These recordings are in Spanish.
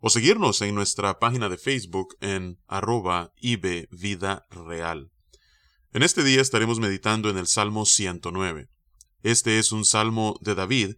o seguirnos en nuestra página de Facebook en arroba Vida Real. En este día estaremos meditando en el Salmo 109. Este es un salmo de David,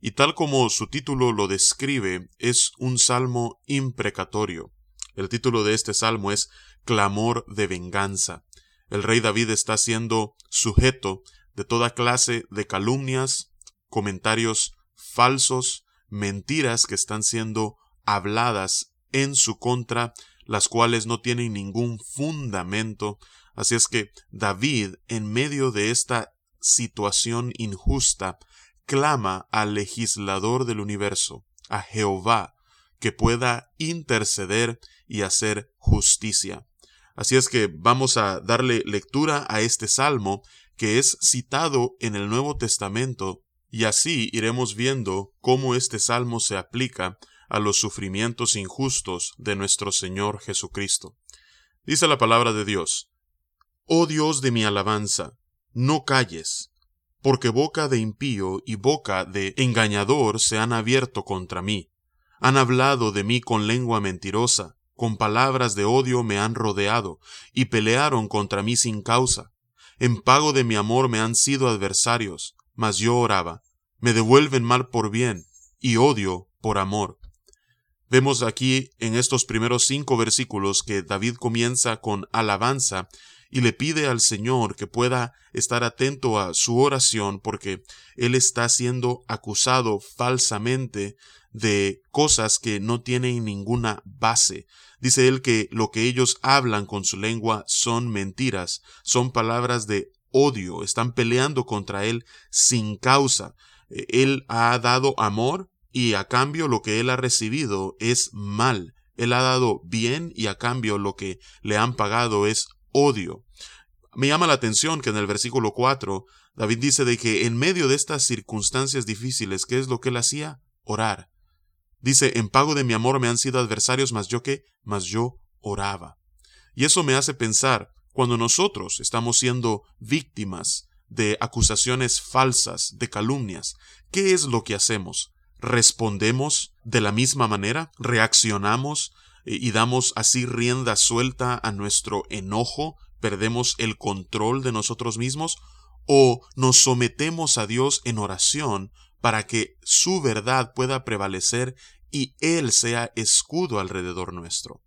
y tal como su título lo describe, es un salmo imprecatorio. El título de este salmo es Clamor de venganza. El rey David está siendo sujeto de toda clase de calumnias, comentarios falsos, mentiras que están siendo habladas en su contra, las cuales no tienen ningún fundamento. Así es que David, en medio de esta situación injusta, clama al legislador del universo, a Jehová, que pueda interceder y hacer justicia. Así es que vamos a darle lectura a este salmo que es citado en el Nuevo Testamento y así iremos viendo cómo este salmo se aplica a los sufrimientos injustos de nuestro Señor Jesucristo. Dice la palabra de Dios, Oh Dios de mi alabanza, no calles, porque boca de impío y boca de engañador se han abierto contra mí. Han hablado de mí con lengua mentirosa, con palabras de odio me han rodeado, y pelearon contra mí sin causa. En pago de mi amor me han sido adversarios, mas yo oraba, me devuelven mal por bien, y odio por amor. Vemos aquí en estos primeros cinco versículos que David comienza con alabanza y le pide al Señor que pueda estar atento a su oración porque él está siendo acusado falsamente de cosas que no tienen ninguna base. Dice él que lo que ellos hablan con su lengua son mentiras, son palabras de odio, están peleando contra él sin causa. Él ha dado amor y a cambio lo que él ha recibido es mal. Él ha dado bien y a cambio lo que le han pagado es odio. Me llama la atención que en el versículo 4 David dice de que en medio de estas circunstancias difíciles, ¿qué es lo que él hacía? Orar. Dice, en pago de mi amor me han sido adversarios, mas yo qué, mas yo oraba. Y eso me hace pensar, cuando nosotros estamos siendo víctimas de acusaciones falsas, de calumnias, ¿qué es lo que hacemos? Respondemos de la misma manera, reaccionamos eh, y damos así rienda suelta a nuestro enojo, perdemos el control de nosotros mismos, o nos sometemos a Dios en oración para que su verdad pueda prevalecer y Él sea escudo alrededor nuestro.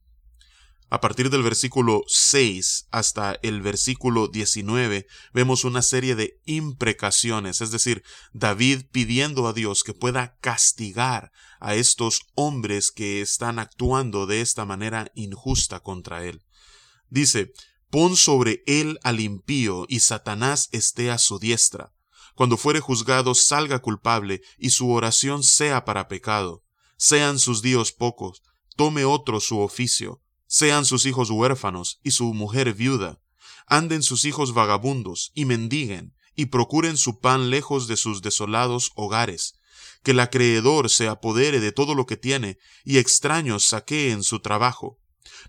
A partir del versículo 6 hasta el versículo 19 vemos una serie de imprecaciones, es decir, David pidiendo a Dios que pueda castigar a estos hombres que están actuando de esta manera injusta contra él. Dice, pon sobre él al impío y Satanás esté a su diestra. Cuando fuere juzgado salga culpable y su oración sea para pecado. Sean sus días pocos, tome otro su oficio sean sus hijos huérfanos y su mujer viuda, anden sus hijos vagabundos y mendiguen, y procuren su pan lejos de sus desolados hogares, que el acreedor se apodere de todo lo que tiene, y extraños saqueen su trabajo.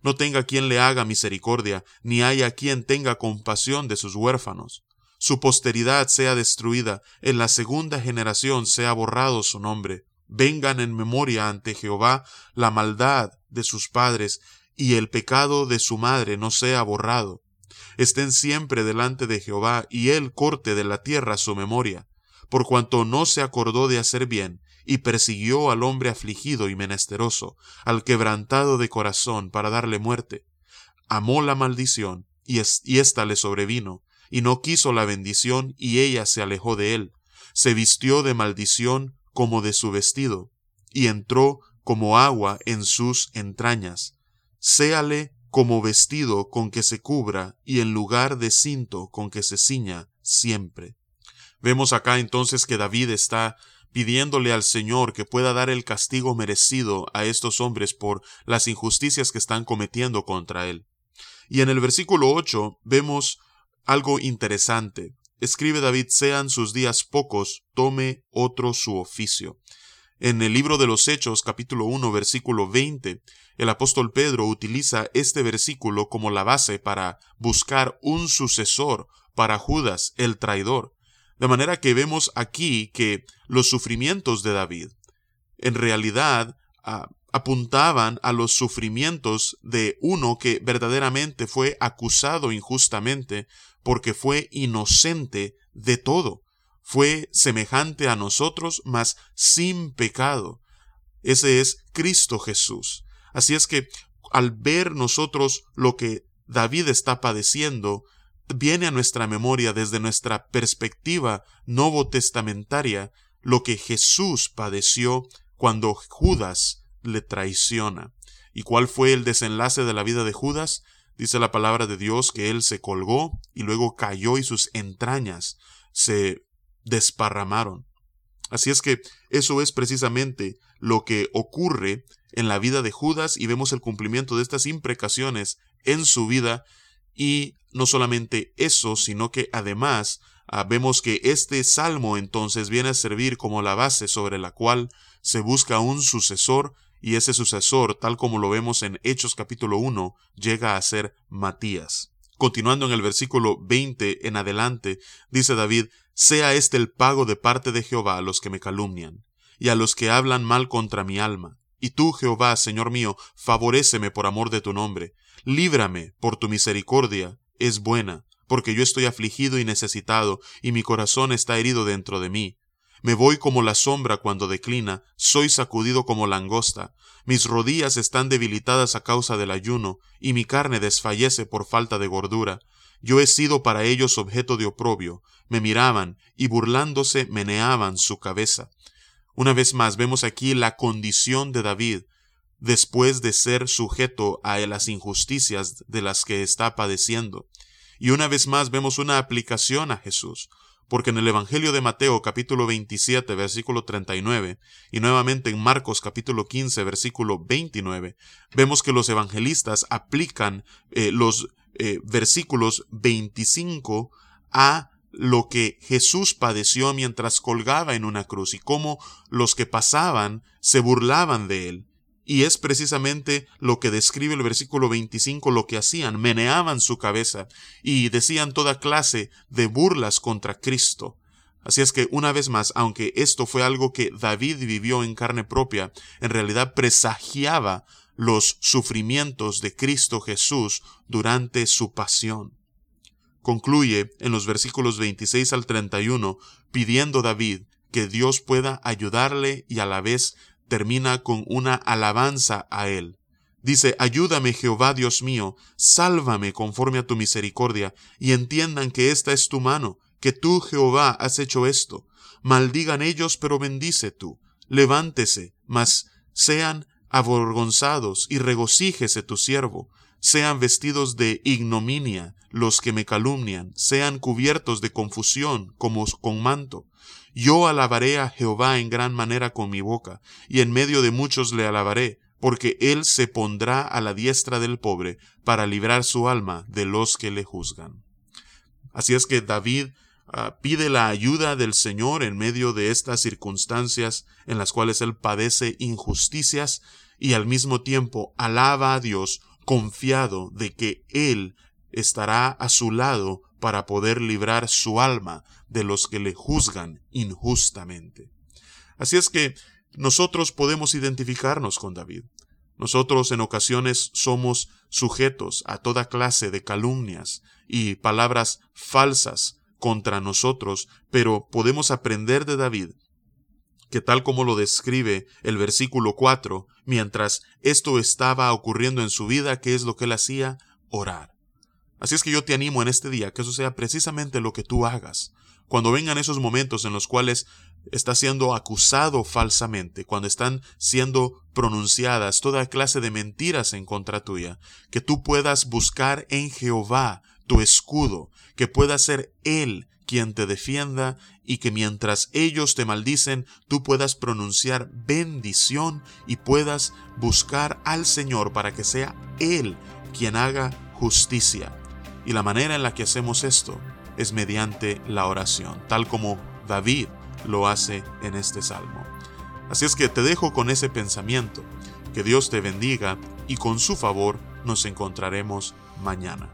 No tenga quien le haga misericordia, ni haya quien tenga compasión de sus huérfanos. Su posteridad sea destruida, en la segunda generación sea borrado su nombre. Vengan en memoria ante Jehová la maldad de sus padres y el pecado de su madre no sea borrado. Estén siempre delante de Jehová, y él corte de la tierra su memoria, por cuanto no se acordó de hacer bien, y persiguió al hombre afligido y menesteroso, al quebrantado de corazón, para darle muerte. Amó la maldición, y, ésta le sobrevino, y no quiso la bendición, y ella se alejó de él. Se vistió de maldición como de su vestido, y entró como agua en sus entrañas séale como vestido con que se cubra y en lugar de cinto con que se ciña siempre. Vemos acá entonces que David está pidiéndole al Señor que pueda dar el castigo merecido a estos hombres por las injusticias que están cometiendo contra él. Y en el versículo 8 vemos algo interesante. Escribe David, sean sus días pocos, tome otro su oficio. En el libro de los Hechos, capítulo 1, versículo 20, el apóstol Pedro utiliza este versículo como la base para buscar un sucesor para Judas, el traidor. De manera que vemos aquí que los sufrimientos de David en realidad apuntaban a los sufrimientos de uno que verdaderamente fue acusado injustamente porque fue inocente de todo fue semejante a nosotros, mas sin pecado. Ese es Cristo Jesús. Así es que al ver nosotros lo que David está padeciendo, viene a nuestra memoria desde nuestra perspectiva novo testamentaria lo que Jesús padeció cuando Judas le traiciona. ¿Y cuál fue el desenlace de la vida de Judas? Dice la palabra de Dios que él se colgó y luego cayó y sus entrañas se desparramaron. Así es que eso es precisamente lo que ocurre en la vida de Judas y vemos el cumplimiento de estas imprecaciones en su vida y no solamente eso, sino que además ah, vemos que este salmo entonces viene a servir como la base sobre la cual se busca un sucesor y ese sucesor, tal como lo vemos en Hechos capítulo 1, llega a ser Matías. Continuando en el versículo 20 en adelante, dice David, sea este el pago de parte de Jehová a los que me calumnian, y a los que hablan mal contra mi alma. Y tú, Jehová, Señor mío, favoréceme por amor de tu nombre. Líbrame por tu misericordia, es buena, porque yo estoy afligido y necesitado, y mi corazón está herido dentro de mí. Me voy como la sombra cuando declina, soy sacudido como langosta. Mis rodillas están debilitadas a causa del ayuno, y mi carne desfallece por falta de gordura. Yo he sido para ellos objeto de oprobio, me miraban y burlándose meneaban su cabeza. Una vez más vemos aquí la condición de David después de ser sujeto a las injusticias de las que está padeciendo. Y una vez más vemos una aplicación a Jesús, porque en el Evangelio de Mateo capítulo 27 versículo 39 y nuevamente en Marcos capítulo 15 versículo 29 vemos que los evangelistas aplican eh, los eh, versículos 25 a lo que Jesús padeció mientras colgaba en una cruz y cómo los que pasaban se burlaban de él. Y es precisamente lo que describe el versículo 25 lo que hacían, meneaban su cabeza y decían toda clase de burlas contra Cristo. Así es que una vez más, aunque esto fue algo que David vivió en carne propia, en realidad presagiaba los sufrimientos de Cristo Jesús durante su pasión. Concluye en los versículos 26 al 31 pidiendo David que Dios pueda ayudarle y a la vez termina con una alabanza a él. Dice, Ayúdame Jehová Dios mío, sálvame conforme a tu misericordia, y entiendan que esta es tu mano, que tú Jehová has hecho esto. Maldigan ellos, pero bendice tú. Levántese, mas sean avergonzados y regocíjese tu siervo, sean vestidos de ignominia los que me calumnian, sean cubiertos de confusión como con manto. Yo alabaré a Jehová en gran manera con mi boca, y en medio de muchos le alabaré, porque él se pondrá a la diestra del pobre para librar su alma de los que le juzgan. Así es que David Ah, pide la ayuda del Señor en medio de estas circunstancias en las cuales él padece injusticias y al mismo tiempo alaba a Dios confiado de que Él estará a su lado para poder librar su alma de los que le juzgan injustamente. Así es que nosotros podemos identificarnos con David. Nosotros en ocasiones somos sujetos a toda clase de calumnias y palabras falsas contra nosotros, pero podemos aprender de David que tal como lo describe el versículo 4, mientras esto estaba ocurriendo en su vida, ¿qué es lo que él hacía? Orar. Así es que yo te animo en este día que eso sea precisamente lo que tú hagas. Cuando vengan esos momentos en los cuales estás siendo acusado falsamente, cuando están siendo pronunciadas toda clase de mentiras en contra tuya, que tú puedas buscar en Jehová tu escudo, que pueda ser Él quien te defienda y que mientras ellos te maldicen, tú puedas pronunciar bendición y puedas buscar al Señor para que sea Él quien haga justicia. Y la manera en la que hacemos esto es mediante la oración, tal como David lo hace en este salmo. Así es que te dejo con ese pensamiento. Que Dios te bendiga y con su favor nos encontraremos mañana.